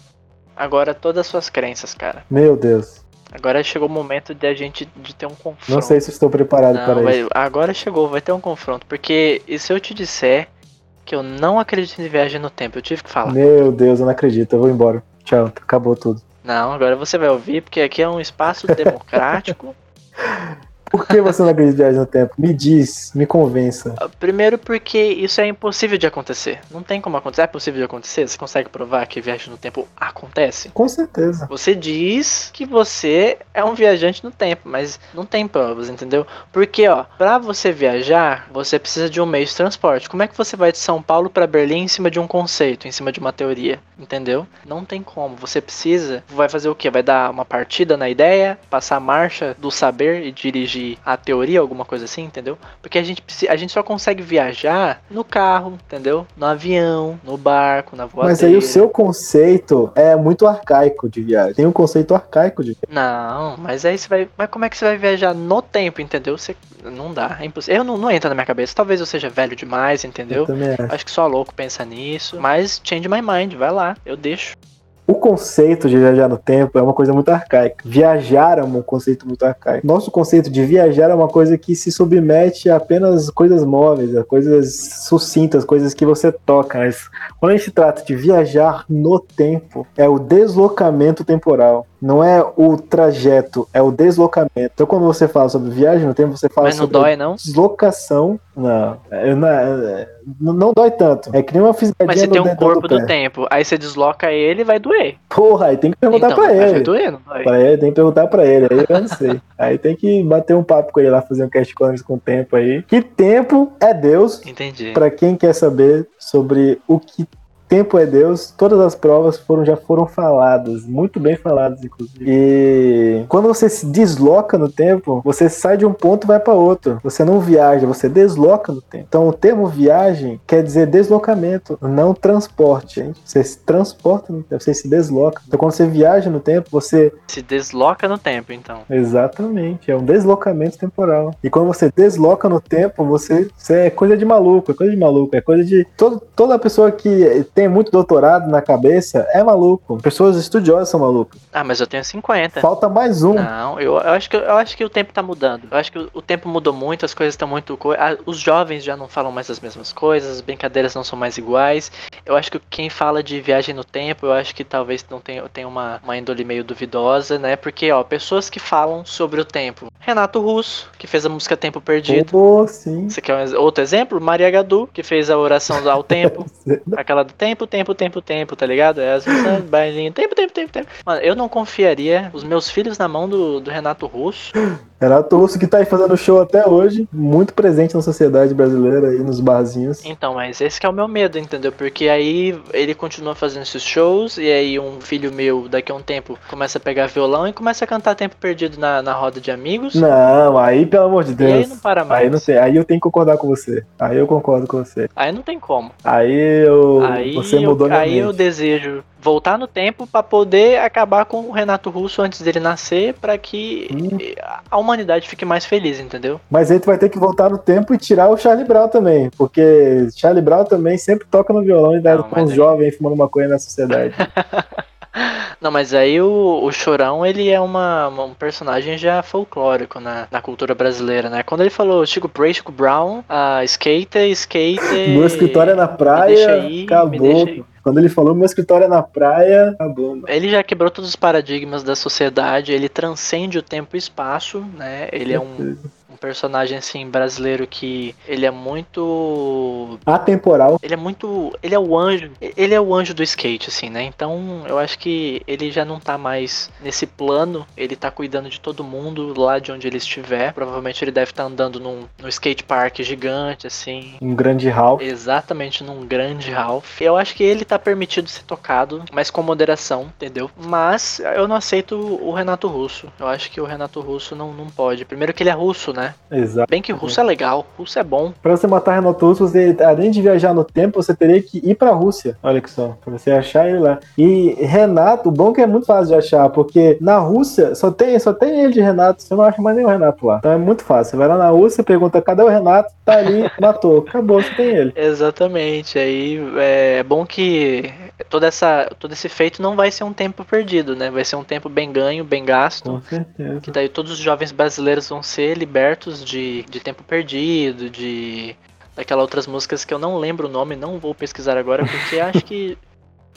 agora todas as suas crenças, cara. Meu Deus. Agora chegou o momento de a gente de ter um confronto. Não sei se estou preparado Não, para vai- isso. agora chegou, vai ter um confronto. Porque e se eu te disser que eu não acredito em viagem no tempo, eu tive que falar. Meu Deus, eu não acredito. Eu vou embora. Tchau, acabou tudo. Não, agora você vai ouvir, porque aqui é um espaço democrático. *laughs* Por que você não acredita em viagem no tempo? Me diz, me convença. Primeiro porque isso é impossível de acontecer. Não tem como acontecer. É possível de acontecer? Você consegue provar que viagem no tempo acontece? Com certeza. Você diz que você é um viajante no tempo, mas não tem provas, entendeu? Porque, ó, pra você viajar, você precisa de um meio de transporte. Como é que você vai de São Paulo pra Berlim em cima de um conceito, em cima de uma teoria, entendeu? Não tem como. Você precisa, vai fazer o quê? Vai dar uma partida na ideia, passar a marcha do saber e dirigir a teoria, alguma coisa assim, entendeu? Porque a gente a gente só consegue viajar no carro, entendeu? No avião, no barco, na voadeira. Mas aí o seu conceito é muito arcaico de viagem. Tem um conceito arcaico de viagem. Não, mas aí você vai. Mas como é que você vai viajar no tempo, entendeu? Você. Não dá, é impossível. Eu não, não entra na minha cabeça. Talvez eu seja velho demais, Eu entendeu? também acho. Acho que só louco pensa nisso. Mas change my mind, vai lá, eu deixo. O conceito de viajar no tempo é uma coisa muito arcaica. Viajar é um conceito muito arcaico. Nosso conceito de viajar é uma coisa que se submete a apenas coisas móveis, a coisas sucintas, coisas que você toca. Mas quando a gente trata de viajar no tempo, é o deslocamento temporal. Não é o trajeto, é o deslocamento. Então, quando você fala sobre viagem no tempo, você fala Mas não sobre dói, não? deslocação. Não, é- não, é- não, não dói tanto. É que nem uma fisgadinha Mas você tem um corpo do pé. tempo. Aí você desloca ele vai doer. Porra, aí tem que perguntar então, pra mas vai ele. doer, não dói? Pra ele, tem que perguntar pra ele, aí eu não sei. *laughs* aí tem que bater um papo com ele lá, fazer um cast com o tempo aí. Que tempo é Deus? Entendi. Pra quem quer saber sobre o que tempo é Deus, todas as provas foram, já foram faladas, muito bem faladas, inclusive. E quando você se desloca no tempo, você sai de um ponto e vai pra outro. Você não viaja, você desloca no tempo. Então o termo viagem quer dizer deslocamento, não transporte. Gente. Você se transporta no tempo, você se desloca. Então quando você viaja no tempo, você Se desloca no tempo, então. Exatamente, é um deslocamento temporal. E quando você desloca no tempo, você, você é coisa de maluco, é coisa de maluco, é coisa de. Todo, toda pessoa que tem muito doutorado na cabeça é maluco. Pessoas estudiosas são malucas. Ah, mas eu tenho 50. Falta mais um. Não, eu, eu acho que, eu acho que o tempo tá mudando. Eu acho que o, o tempo mudou muito, as coisas estão muito. co- os jovens já não falam mais as mesmas coisas, as brincadeiras não são mais iguais. Eu acho que quem fala de viagem no tempo, eu acho que talvez não tenha, tenha uma, uma índole meio duvidosa, né? Porque, ó, pessoas que falam sobre o tempo. Renato Russo, que fez a música Tempo Perdido. Pô, sim. Você quer um outro exemplo? Maria Gadu, que fez a oração ao tempo. *laughs* Aquela do tempo, tempo, tempo, tempo, tá ligado? É as músicas, *laughs* bailinho, tempo, tempo, tempo, tempo. Mano, eu não confiaria os meus filhos na mão do, do Renato Russo. *laughs* Renato Russo que tá aí fazendo show até hoje, muito presente na sociedade brasileira aí nos barzinhos. Então, mas esse que é o meu medo, entendeu? Porque aí ele continua fazendo esses shows e aí um filho meu, daqui a um tempo, começa a pegar violão e começa a cantar Tempo Perdido na, na roda de amigos. Não, aí pelo amor de E Deus. aí não para mais. Aí não sei, aí eu tenho que concordar com você. Aí eu concordo com você. Aí não tem como. Aí eu. Aí, você eu, mudou minha aí eu mente. desejo voltar no tempo pra poder acabar com o Renato Russo antes dele nascer, pra que Hum. a humanidade fique mais feliz, entendeu? Mas aí tu vai ter que voltar no tempo e tirar o Charlie Brown também. Porque Charlie Brown também sempre toca no violão e dá com os aí- jovens fumando maconha na sociedade. *laughs* *laughs* Não, mas aí o, o Chorão, ele é uma, uma- um personagem já folclórico na, na cultura brasileira, né? Quando ele falou Chico Bray, Chico Brown, uh, skater, skater... meu escritório é na praia, aí, acabou. Quando ele falou meu escritório é na praia, acabou. mano. Ele já quebrou todos os paradigmas da sociedade, ele transcende o tempo e espaço, né? Ele é um personagem assim brasileiro que ele é muito Atemporal. ele é muito. Ele é o anjo. Ele é o anjo do skate, assim, né? Então eu acho que ele já não tá mais nesse plano. Ele tá cuidando de todo mundo lá de onde ele estiver. Provavelmente ele deve estar andando num, num skate park gigante, assim. Um grande hall. Exatamente num grande hall. Eu acho que ele tá permitido ser tocado, mas com moderação, entendeu? Mas eu não aceito o Renato Russo. Eu acho que o Renato Russo não, não pode. Primeiro que ele é russo, né? Exato. Bem que russo é legal, russo é bom. Pra você matar Renato Russo, você, além de viajar no tempo, você teria que ir pra Rússia. Olha que só, pra você achar ele lá. E Renato, o bom é que é muito fácil de achar, porque na Rússia só tem, só tem ele de Renato, você não acha mais nenhum Renato lá. Então é muito fácil. Você vai lá na Rússia, pergunta cadê o Renato, tá ali, *laughs* matou. Acabou, você tem ele. Exatamente. Aí é bom que toda essa, todo esse feito não vai ser um tempo perdido, né? Vai ser um tempo bem ganho, bem gasto. Com certeza. Que daí todos os jovens brasileiros vão ser libertos de, de tempo perdido, de daquelas outras músicas que eu não lembro o nome, não vou pesquisar agora, porque *laughs* acho que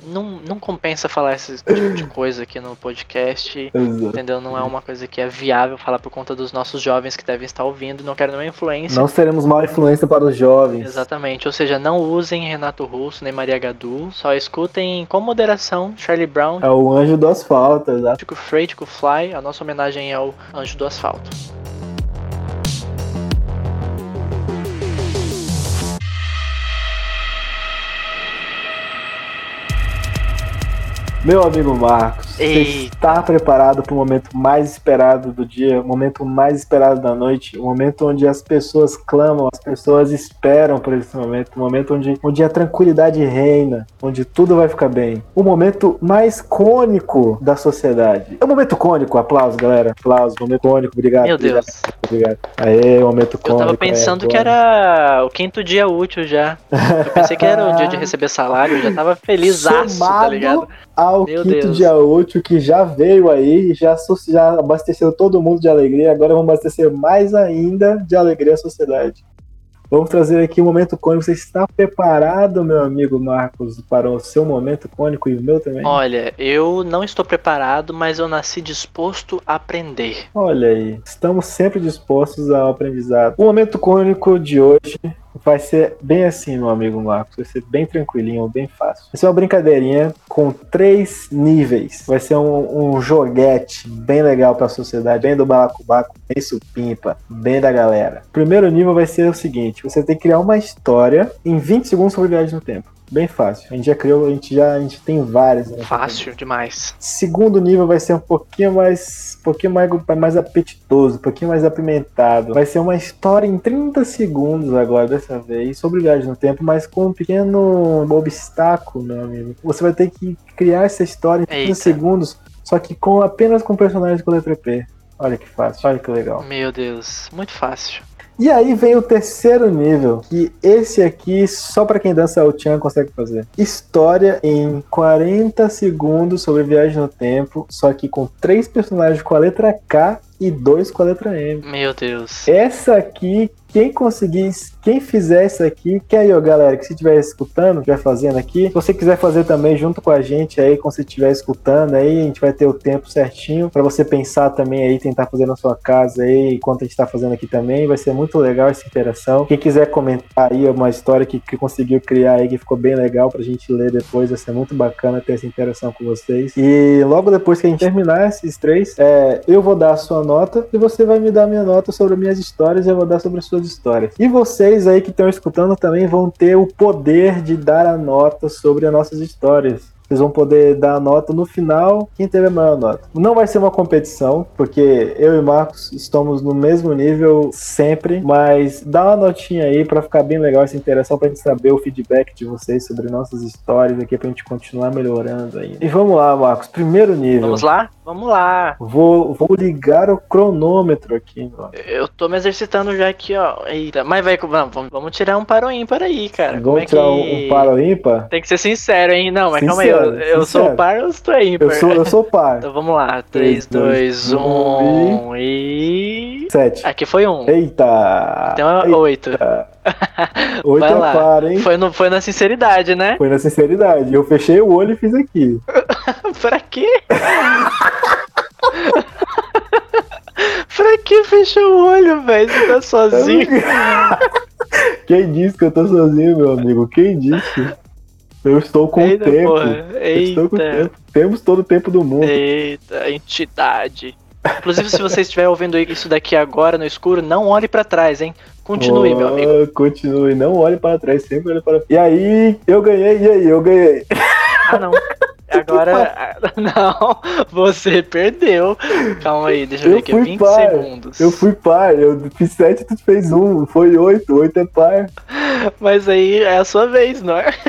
não, não compensa falar esse tipo de *coughs* coisa aqui no podcast. Exato. Entendeu? Não é uma coisa que é viável falar por conta dos nossos jovens que devem estar ouvindo. Não quero nenhuma influência. Não seremos mal influência para os jovens. Exatamente, ou seja, não usem Renato Russo nem Maria Gadu, só escutem com moderação Charlie Brown, É o anjo do asfalto, exato. Tico Fly, a nossa homenagem ao Anjo do Asfalto. Meu amigo Marcos, você está preparado para o momento mais esperado do dia, o momento mais esperado da noite, o momento onde as pessoas clamam, as pessoas esperam por esse momento, o momento onde, onde a tranquilidade reina, onde tudo vai ficar bem. O momento mais cônico da sociedade. É o momento cônico, aplauso, galera. Aplauso, momento cônico, obrigado. Meu Deus, Obrigado. Aê, momento eu cônico. tava é pensando que agora. era o quinto dia útil já. Eu pensei que era o dia de receber salário, eu já tava *laughs* feliz tá ligado? Ao Meu quinto Deus. dia útil que já veio aí, já, já abasteceu todo mundo de alegria, agora vamos abastecer mais ainda de alegria à sociedade. Vamos trazer aqui um momento cônico. Você está preparado, meu amigo Marcos, para o seu momento cônico e o meu também? Olha, eu não estou preparado, mas eu nasci disposto a aprender. Olha aí, estamos sempre dispostos ao aprendizado. O momento cônico de hoje vai ser bem assim, meu amigo Marcos. Vai ser bem tranquilinho, bem fácil. Vai ser uma brincadeirinha com três níveis. Vai ser um, um joguete bem legal para a sociedade, bem do balacobaco, bem supimpa, bem da galera. Primeiro nível vai ser o seguinte: você tem que criar uma história em 20 segundos sobre viagem no tempo. Bem fácil. A gente já criou, a gente já a gente tem várias. né? Fácil demais. Segundo nível vai ser um pouquinho mais, um pouquinho mais, mais apetitoso, um pouquinho mais apimentado. Vai ser uma história em 30 segundos agora dessa vez sobre viagem no tempo, mas com um pequeno obstáculo, meu amigo. Você vai ter que criar essa história em 30 Eita. segundos, só que com apenas com personagens com letra P. Olha que fácil, olha que legal. Meu Deus, muito fácil. E aí vem o terceiro nível, que esse aqui só pra quem dança o Chan consegue fazer. História em 40 segundos sobre viagem no tempo, só que com três personagens com a letra K e dois com a letra M. Meu Deus. Essa aqui, quem conseguir, quem fizer isso aqui, que aí, ó, galera, que se estiver escutando, estiver fazendo aqui, se você quiser fazer também junto com a gente aí, quando você estiver escutando aí, a gente vai ter o tempo certinho pra você pensar também aí, tentar fazer na sua casa aí, enquanto a gente tá fazendo aqui também, vai ser muito legal essa interação. Quem quiser comentar aí uma história que, que conseguiu criar aí, que ficou bem legal pra gente ler depois, vai ser muito bacana ter essa interação com vocês. E logo depois que a gente terminar esses três, é, eu vou dar a sua nota e você vai me dar a minha nota sobre as minhas histórias e eu vou dar sobre as suas histórias. E vocês aí que estão escutando também vão ter o poder de dar a nota sobre as nossas histórias. Vocês vão poder dar a nota no final, quem teve a maior nota. Não vai ser uma competição, porque eu e Marcos estamos no mesmo nível sempre, mas dá uma notinha aí pra ficar bem legal essa interação, pra gente saber o feedback de vocês sobre nossas histórias aqui, pra gente continuar melhorando aí. E vamos lá, Marcos, primeiro nível. Vamos lá? Vamos lá. Vou, vou ligar o cronômetro aqui, ó. Eu tô me exercitando já aqui, ó. Eita, mas vai, vamos, vamos- tirar um para o ímpar aí, cara. Como Vamos é tirar que... um, par ou ímpar? Tem que ser sincero, hein? Não, mas calma aí. Eu, Sincero, eu sou sincero. o par ou tu é ímpar? Eu sou, eu sou par. Então vamos lá. Três, 3, dois, 2, um 1 e. Sete. Aqui foi um. Eita! Então é Eita. 8. Oito Vai lá. par, hein? Foi, no, foi na sinceridade, né? Foi na sinceridade. Eu fechei o olho e fiz aqui. *laughs* *laughs* Pra que fechou o olho, velho? Você tá sozinho? *laughs* Quem disse que eu tô sozinho, meu amigo? Quem disse? Eu estou com Eita, o tempo. estou com o tempo. Temos todo o tempo do mundo. Eita, entidade. Inclusive, se você estiver ouvindo isso daqui agora no escuro, não olhe pra trás, hein? Continue, meu amigo. Oh, Continue, não olhe para trás, sempre olhe para E aí, eu ganhei, e aí, eu ganhei. Ah, não. Agora. *laughs* Não, você perdeu. Calma aí, deixa eu ver aqui. fui 20 par. segundos. Eu fui par, eu fiz 7, tu fez 1. Foi 8, 8 é par. Mas aí é a sua vez, não é? *laughs*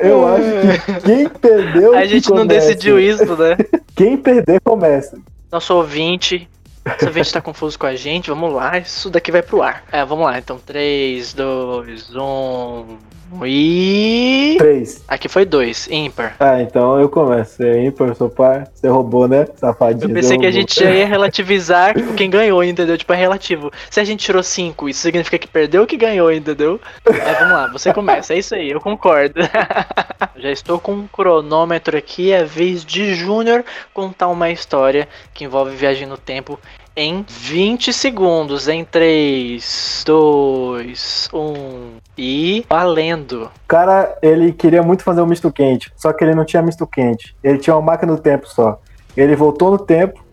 Eu acho que quem perdeu. A gente não decidiu isso, né? *laughs* Quem perder começa. Nosso ouvinte. Nosso ouvinte tá confuso com a gente. Vamos lá, isso daqui vai pro ar. É, vamos lá. Então, 3, 2, 1. E. 3. Aqui foi 2, ímpar. Ah, então eu começo. Você é ímpar, eu sou par. Você roubou, né? Safadinho. Eu pensei que a gente já ia relativizar quem ganhou, entendeu? Tipo, é relativo. Se a gente tirou 5, isso significa que perdeu ou que ganhou, entendeu? Mas vamos lá, você começa. É isso aí, eu concordo. *laughs* já estou com um cronômetro aqui. É vez de Júnior contar uma história que envolve viagem no tempo em 20 segundos. Em 3, 2, 1 e. Valendo. O cara, ele queria muito fazer um misto quente, só que ele não tinha misto quente. Ele tinha uma máquina do tempo só. Ele voltou no tempo,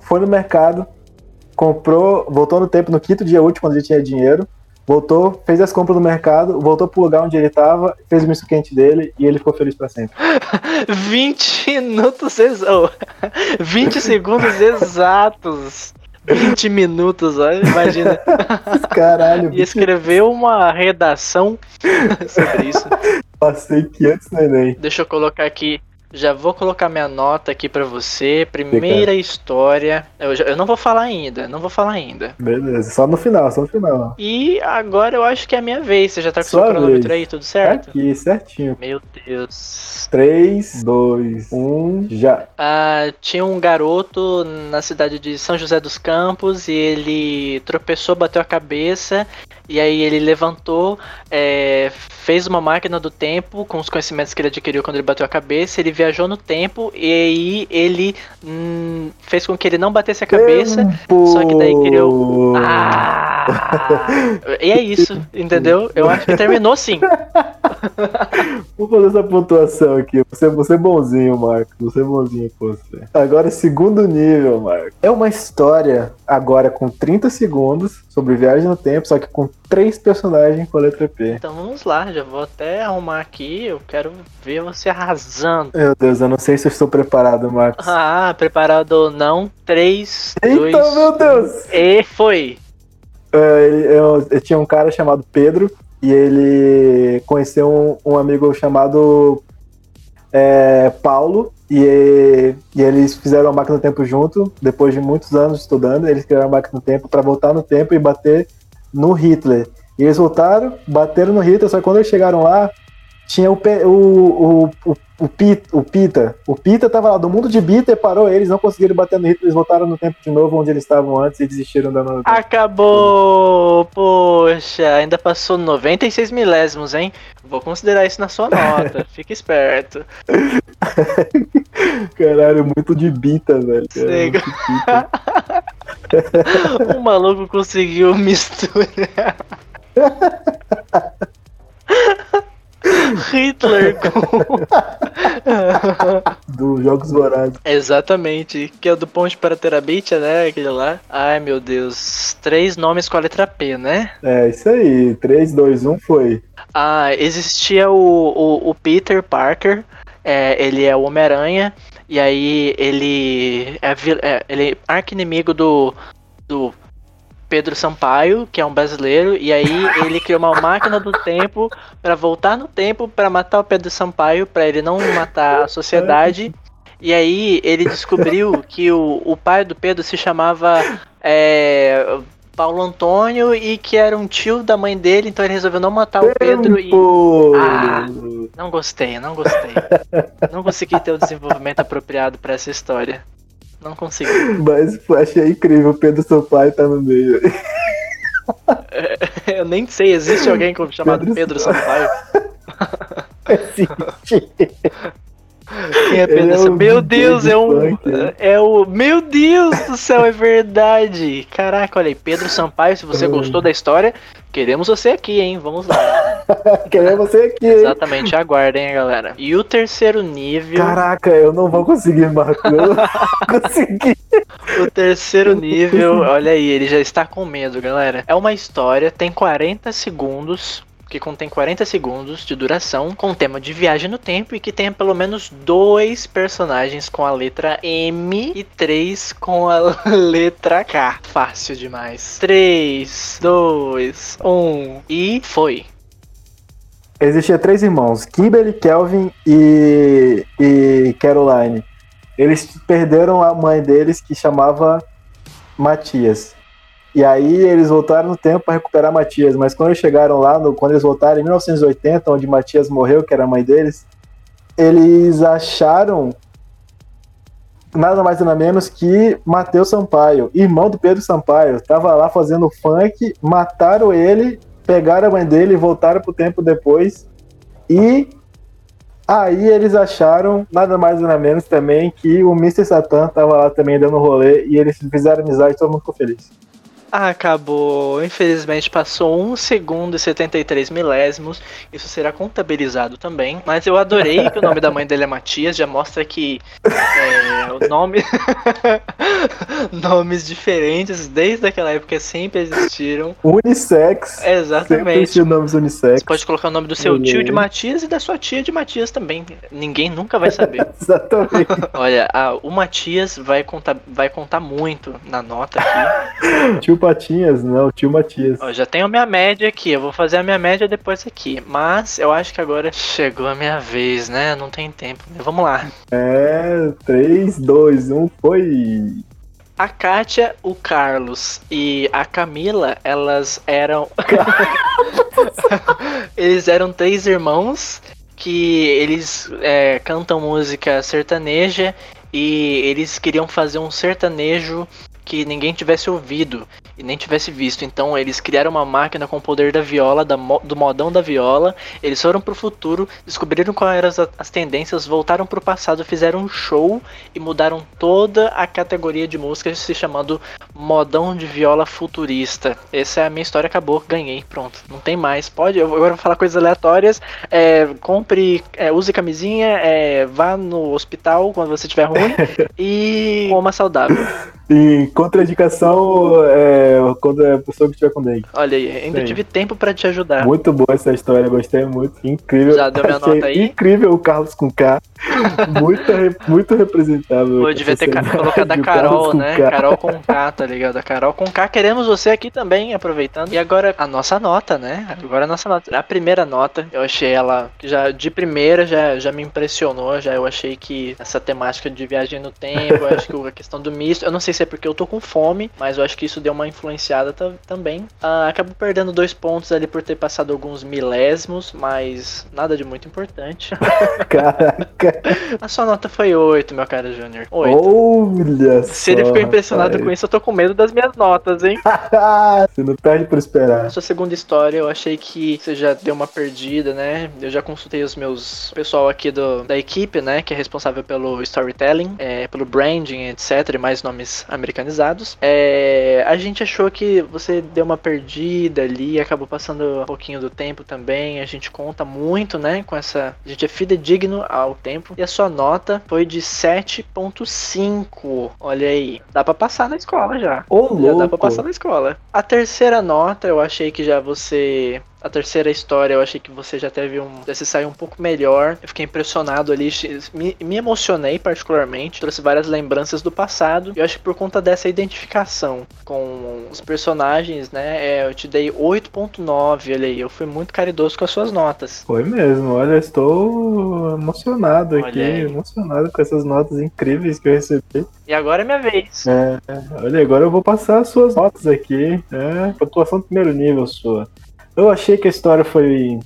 foi no mercado, comprou, voltou no tempo no quinto dia útil, quando ele tinha dinheiro, voltou, fez as compras no mercado, voltou pro lugar onde ele tava, fez o misto quente dele e ele ficou feliz pra sempre. *laughs* 20 minutos ex... oh, 20 segundos exatos. 20 minutos, olha, imagina. *laughs* Caralho, E escreveu uma redação *laughs* sobre isso. passei 500 neném. Deixa eu colocar aqui. Já vou colocar minha nota aqui pra você. Primeira história. Eu, já- eu não vou falar ainda, não vou falar ainda. Beleza, só no final, só no final. E agora eu acho que é a minha vez. Você já tá com o seu cronômetro vez. aí, tudo certo? Aqui, certinho. Meu Deus. 3, 2, 1, já. Ah, tinha um garoto na cidade de São José dos Campos e ele tropeçou, bateu a cabeça e aí ele levantou, é, fez uma máquina do tempo com os conhecimentos que ele adquiriu quando ele bateu a cabeça. Ele viajou no tempo e aí ele hum, fez com que ele não batesse a cabeça. Tempo. só que daí criou- Ah! *laughs* e é isso, entendeu? Eu acho que terminou sim. *laughs* Vou fazer essa pontuação aqui. Você, você é bonzinho, Marcos. Você é bonzinho com você. Agora, segundo nível, Marcos. É uma história agora com 30 segundos sobre viagem no tempo, só que com três personagens com a letra P. Então vamos lá, já vou até arrumar aqui. Eu quero ver você arrasando. Meu Deus, eu não sei se eu estou preparado, Marcos. Ah, preparado ou não? 3, 2, Eita, meu Deus! e foi. É, ele- eu, eu tinha um cara chamado Pedro e ele conheceu um, um amigo chamado é, Paulo e, e eles fizeram a máquina do tempo junto. Depois de muitos anos estudando, eles criaram a máquina do tempo para voltar no tempo e bater no Hitler. E eles voltaram, bateram no Hitler, só que quando eles chegaram lá, tinha o, Pe- o, o, o, o, Pita, o Pita. O Pita tava lá do mundo de Bitter, parou eles, não conseguiram bater no Hitler, eles voltaram no tempo de novo onde eles estavam antes e desistiram da nova. Acabou! Poxa, ainda passou 96 milésimos, hein? Vou considerar isso na sua nota. *laughs* Fica esperto. Caralho, muito de bita, velho. Pita. *laughs* O *laughs* maluco conseguiu misturar. Hitler com. *laughs* Dos Jogos Vorazes. Exatamente, que é o do Ponte para Terabithia, né? Aquele lá. Ai meu Deus. Três nomes com a letra P, né? É, isso aí. 3, 2, 1 foi. Ah, existia o, o, o Peter Parker, é, ele é o Homem-Aranha, e aí ele é, é, ele é arqui-inimigo do, do Pedro Sampaio, que é um brasileiro, e aí ele criou uma máquina do tempo pra voltar no tempo pra matar o Pedro Sampaio, pra ele não matar a sociedade. E aí ele descobriu que o, o pai do Pedro se chamava é, Paulo Antônio e que era um tio da mãe dele, então ele resolveu não matar o Pedro e. Tempo! Ah. Não gostei, não gostei. *laughs* Não consegui ter o desenvolvimento apropriado pra essa história. Não consegui. Mas achei incrível. O Pedro Sampaio tá no meio. *laughs* Eu nem sei, existe alguém chamado Pedro Pedro Sampaio? *laughs* Existe. Quem é é Meu Deus, de é um. né? É o. Meu Deus do céu, é verdade. Caraca, olha aí, Pedro Sampaio, se você Hum. gostou da história, queremos você aqui, hein? Vamos lá. *laughs* Querendo você aqui, hein? Exatamente, aguardem, galera. E o terceiro nível. Caraca, eu não vou conseguir, Marco. Eu não vou *laughs* conseguir. O terceiro nível, olha aí, ele já está com medo, galera. É uma história, tem 40 segundos. Que contém 40 segundos de duração, com tema de viagem no tempo e que tenha pelo menos dois personagens com a letra M e três com a *laughs* letra K. Fácil demais. 3, 2, 1 e foi. Existia três irmãos, Kimberly, Kelvin e, e Caroline. Eles perderam a mãe deles que chamava Matias. E aí eles voltaram no tempo para recuperar Matias, mas quando eles chegaram lá, no- quando eles voltaram em 1980, onde Matias morreu, que era a mãe deles, eles acharam nada mais nada menos que Matheus Sampaio, irmão do Pedro Sampaio, tava lá fazendo funk, mataram ele, pegaram a mãe dele e voltaram pro tempo depois. E aí eles acharam nada mais nada menos também que o Mr. Satan tava lá também dando rolê e eles fizeram amizade e todo mundo ficou feliz. Acabou. Infelizmente passou 1 segundo e 73 milésimos. Isso será contabilizado também. Mas eu adorei que o nome da mãe dele é Matias. Já mostra que é, o nome. *laughs* Nomes diferentes desde aquela época sempre existiram. Unissex. Sempre Exatamente. existiam nomes unissex. Você pode colocar o nome do seu Olha tio de Matias e da sua tia de Matias também. Ninguém nunca vai saber. *laughs* Exatamente. Olha, a- o Matias vai contar, vai contar muito na nota aqui. *laughs* tio Patinhas, não, tio Matias. Ó, já tenho a minha média aqui, eu vou fazer a minha média depois aqui. Mas eu acho que agora chegou a minha vez, né? Não tem tempo. né? Vamos lá. É, 3, 2, 1, foi. A Kátia, o Carlos e a Camila, elas eram. *laughs* eles eram três irmãos que eles é, cantam música sertaneja e eles queriam fazer um sertanejo que ninguém tivesse ouvido e nem tivesse visto. Então eles criaram uma máquina com o poder da viola, da mo- do modão da viola. Eles foram pro futuro, descobriram quais eram as, as tendências, voltaram pro passado, fizeram um show e mudaram toda a categoria de música se chamando modão de viola futurista. Essa é a minha história, acabou, ganhei, pronto. Não tem mais. Pode, eu agora vou falar coisas aleatórias. É, compre, é, use camisinha, é, vá no hospital quando você estiver ruim *laughs* e coma saudável. E contraindicação é quando é a pessoa que estiver com dengue. Olha aí, ainda Sim. tive tempo pra te ajudar. Muito boa essa história, gostei muito. Incrível. Já deu minha Achei nota aí? Incrível o Carlos com K. Muito, muito representável. Pô, devia ter colocado a Carol, né? Carol com K, tá ligado? A Carol com K. Queremos você aqui também, aproveitando. E agora a nossa nota, né? Agora a nossa nota. A primeira nota, eu achei ela já de primeira já, já me impressionou. Já eu achei que essa temática de viagem no tempo, acho que a questão do misto. Eu não sei se é porque eu tô com fome, mas eu acho que isso deu uma influenciada ta- também. Ah, acabo perdendo dois pontos ali por ter passado alguns milésimos, mas nada de muito importante. *laughs* Caraca. a sua nota foi 8, meu cara Júnior. 8. Olha Se ele ficou impressionado com isso, eu tô com medo das minhas notas, hein? *laughs* Você não perde por Na esperar. sua segunda história, eu achei que você já deu uma perdida, né? Eu já consultei os meus pessoal aqui do, da equipe, né? Que é responsável pelo storytelling, é, pelo branding, etc. E mais nomes americanizados. É, a gente achou que você deu uma perdida ali, acabou passando um pouquinho do tempo também. A gente conta muito, né? Com essa. A gente é fidedigno ao tempo. E a sua nota foi de 7,5. Olha aí. Dá pra passar na escola já. Ô, Já dá pra louco. passar na escola. A terceira nota, eu achei que já você. A terceira história, eu achei que você já teve um. Já se saiu um pouco melhor. Eu fiquei impressionado ali. Me, me emocionei particularmente. Trouxe várias lembranças do passado. Eu acho que por conta dessa identificação com os personagens, né? é, eu te dei 8.9. Olha aí. Eu fui muito caridoso com as suas notas. Foi mesmo, olha, estou emocionado aqui, Olha aí. emocionado com essas notas incríveis que eu recebi. E agora é minha vez. É, olha, agora eu vou passar as suas notas aqui. É, pontuação do primeiro nível sua. Eu achei que a história foi.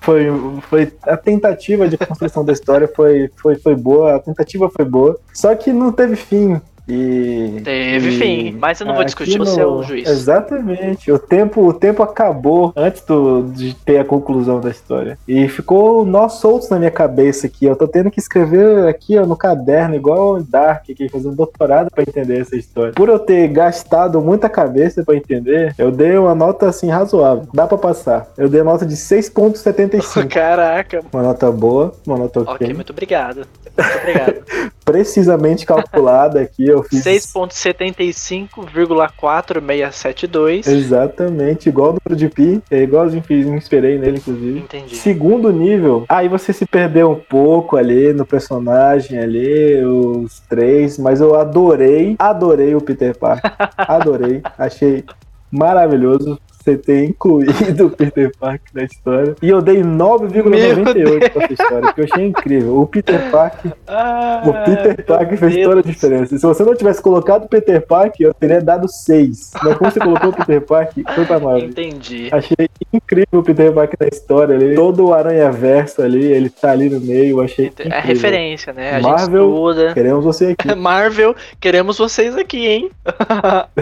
Foi, foi a tentativa de construção da história foi, foi, foi boa, a tentativa foi boa, só que não teve fim. E. Teve e fim, mas eu não vou discutir, aqui você é no- o juiz. Exatamente. O tempo, o tempo acabou antes do, de ter a conclusão da história. E ficou nós soltos na minha cabeça aqui. Eu tô tendo que escrever aqui ó, no caderno, igual o Dark, aqui, fazendo doutorado pra entender essa história. Por eu ter gastado muita cabeça pra entender, eu dei uma nota assim razoável. Dá pra passar. Eu dei nota de 6,75. *laughs* Caraca. uma nota boa, uma nota ok. Ok, muito obrigado. Muito obrigado. *laughs* Precisamente calculada aqui, eu fiz. 6.75,4672. Exatamente, igual o número de pi, é igualzinho fiz, me inspirei nele, inclusive. Entendi. Segundo nível, aí você se perdeu um pouco ali no personagem ali, os três, mas eu adorei, adorei o Peter Parker. *laughs* Adorei, achei maravilhoso você ter incluído o Peter Parker na história. E eu dei 9,98 pra essa história, porque eu achei incrível. O Peter Parker Ah, o Peter Parker fez Deus. toda a diferença. Se você não tivesse colocado o Peter Parker, eu teria dado 6. Mas como você colocou o Peter Parker, foi pra 9. Entendi. Achei incrível o Peter Parker na história ali. Todo o Aranha Verso ali, ele tá ali no meio. Achei incrível. É referência, né? A Marvel. estuda. Queremos você aqui. *laughs* Marvel, queremos vocês aqui, hein? *laughs*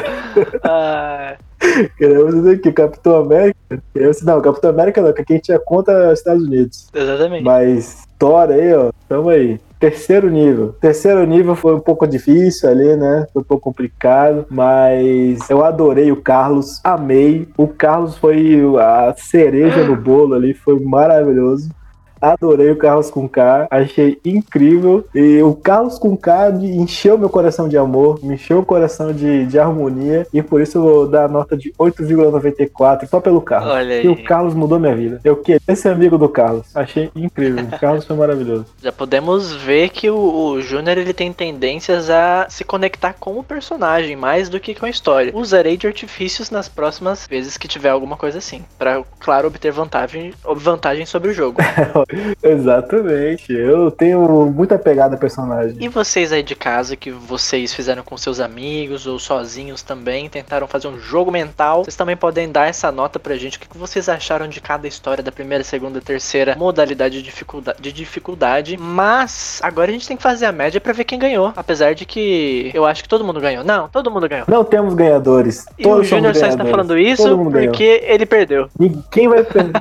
Ah, *laughs* Queremos você aqui. Capitão América. Queremos... Não, Capitão América não, que aqui a gente é contra os Estados Unidos. exatamente. Mas Thor aí, ó, tamo aí. Terceiro nível. Terceiro nível foi um pouco difícil ali, né? Foi um pouco complicado, mas eu adorei o Carlos, amei. O Carlos foi a cereja *gasps* no bolo ali, foi maravilhoso. Adorei o Carlos com K, achei incrível. E o Carlos com K encheu meu coração de amor, me encheu o coração de, de harmonia. E por isso eu vou dar a nota de 8,94 só pelo Carlos. Olha E o aí. Carlos mudou minha vida. Eu queria ser amigo do Carlos. Achei incrível. O Carlos foi maravilhoso. *laughs* Já podemos ver que o, o Júnior ele tem tendências a se conectar com o personagem mais do que com a história. Usarei de artifícios nas próximas vezes que tiver alguma coisa assim, Pra, claro obter vantagem, vantagem sobre o jogo. *laughs* *laughs* Exatamente. Eu tenho muita pegada a personagem. E vocês aí de casa que vocês fizeram com seus amigos ou sozinhos também, tentaram fazer um jogo mental, vocês também podem dar essa nota pra gente. O que vocês acharam de cada história da primeira, segunda, terceira modalidade de dificuldade, de dificuldade? Mas agora a gente tem que fazer a média pra ver quem ganhou. Apesar de que eu acho que todo mundo ganhou. Não, todo mundo ganhou. Não temos ganhadores. E o Todos Júnior somos só está falando isso mundo ganhou. porque ele perdeu. Ninguém vai *laughs* perder.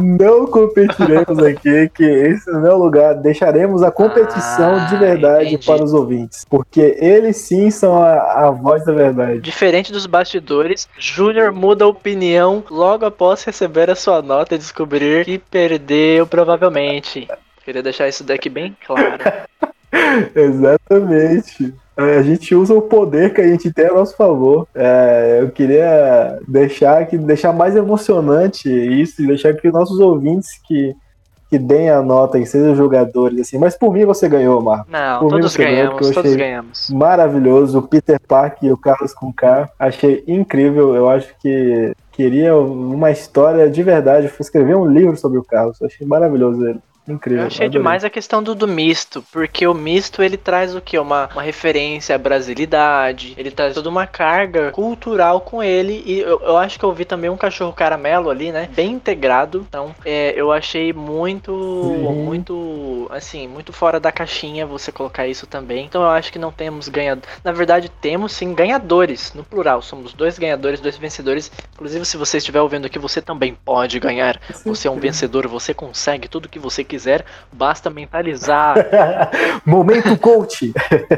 Não competiremos aqui, que esse não é o lugar. Deixaremos a competição Ah, de verdade entendi. para os ouvintes. Porque eles sim são a, a voz da verdade. Diferente dos bastidores, Júnior muda a opinião logo após receber a sua nota e descobrir que perdeu provavelmente. Queria deixar isso daqui bem claro. *laughs* Exatamente. É, A gente usa o poder que a gente tem a nosso favor. É, eu queria deixar, que, deixar mais emocionante isso e deixar que nossos ouvintes que, que deem a nota, que sejam jogadores, assim. Mas por mim você ganhou, Marco. Não, Por todos ganhou, ganhamos, eu todos ganhamos. Maravilhoso. O Peter Parker e o Carlos com K. Achei incrível. Eu acho que queria uma história de verdade. Fui escrever um livro sobre o Carlos. Achei maravilhoso ele. Incrível. Eu achei adorei. demais a questão do, do misto, porque o misto ele traz o que? Uma, uma referência à brasilidade, ele traz toda uma carga cultural com ele, e eu, eu acho que eu vi também um cachorro caramelo ali, né? Bem integrado, então é, eu achei muito, Sim. muito, assim, muito fora da caixinha você colocar isso também. Então eu acho que não temos ganhadores. Na verdade, temos sim ganhadores, no plural, somos dois ganhadores, dois vencedores. Inclusive, se você estiver ouvindo aqui, você também pode ganhar. Você é um vencedor, você consegue tudo que você quiser, basta mentalizar. *laughs* Momento coach.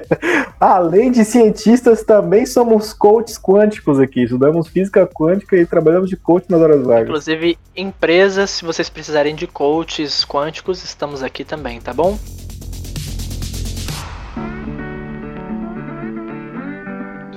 *laughs* Além de cientistas, também somos coaches quânticos aqui. Estudamos física quântica e trabalhamos de coach nas horas vagas. Inclusive, empresas, se vocês precisarem de coaches quânticos, estamos aqui também, tá bom?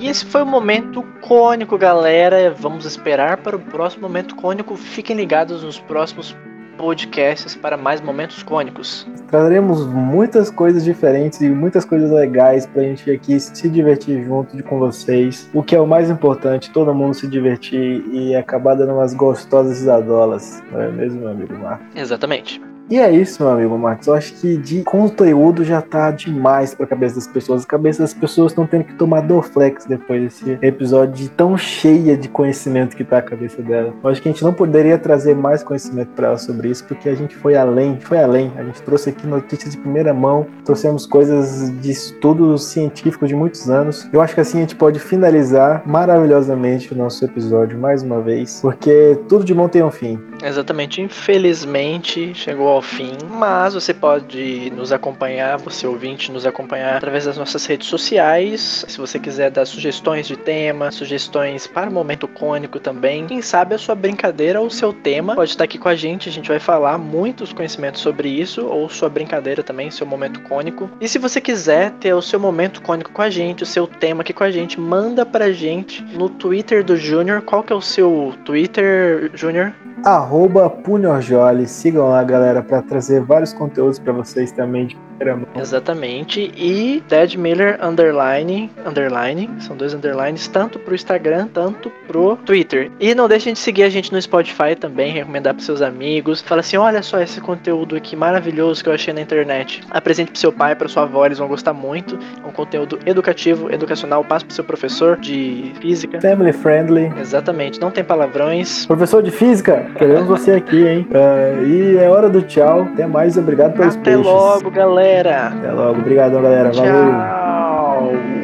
E esse foi o momento cônico, galera. Vamos esperar para o próximo momento cônico. Fiquem ligados nos próximos podcasts para mais momentos cônicos. Traremos muitas coisas diferentes e muitas coisas legais pra gente aqui se divertir junto com vocês. O que é o mais importante, todo mundo se divertir e acabar dando umas gostosas risadolas. Não é mesmo, meu amigo Marco? Exatamente. E é isso, meu amigo Max. Eu acho que de conteúdo já tá demais pra cabeça das pessoas. A cabeça das pessoas estão tendo que tomar Dorflex depois desse episódio tão cheia de conhecimento que tá a cabeça dela. Eu acho que a gente não poderia trazer mais conhecimento para ela sobre isso, porque a gente foi além, foi além. A gente trouxe aqui notícias de primeira mão, trouxemos coisas de estudos científicos de muitos anos. Eu acho que assim a gente pode finalizar maravilhosamente o nosso episódio mais uma vez, porque tudo de bom tem um fim. Exatamente. Infelizmente chegou ao fim, mas você pode nos acompanhar, você ouvinte, nos acompanhar através das nossas redes sociais. Se você quiser dar sugestões de tema, sugestões para o momento cônico também, quem sabe a sua brincadeira ou o seu tema pode estar aqui com a gente. A gente vai falar muitos conhecimentos sobre isso, ou sua brincadeira também, seu momento cônico. E se você quiser ter o seu momento cônico com a gente, o seu tema aqui com a gente, manda pra gente no Twitter do Júnior. Qual que é o seu Twitter, Júnior? Arroba Punhorjoli. Sigam lá, galera, para trazer vários conteúdos para vocês também de primeira mão. Exatamente. E Dead Miller underline, underline, são dois underlines, tanto pro Instagram, tanto pro Twitter. E não deixem de seguir a gente no Spotify também, recomendar pros seus amigos. Fala assim, olha só esse conteúdo aqui maravilhoso que eu achei na internet. Apresente pro seu pai, pra sua avó, eles vão gostar muito. É um conteúdo educativo, educacional, passa pro seu professor de física. Family friendly. Exatamente, não tem palavrões. Professor de física, queremos você aqui, hein? Uh, e é hora do tchau. Até mais, obrigado pelos Até peixes. logo, galera. Até logo, obrigadão, galera. Valeu. Tchau.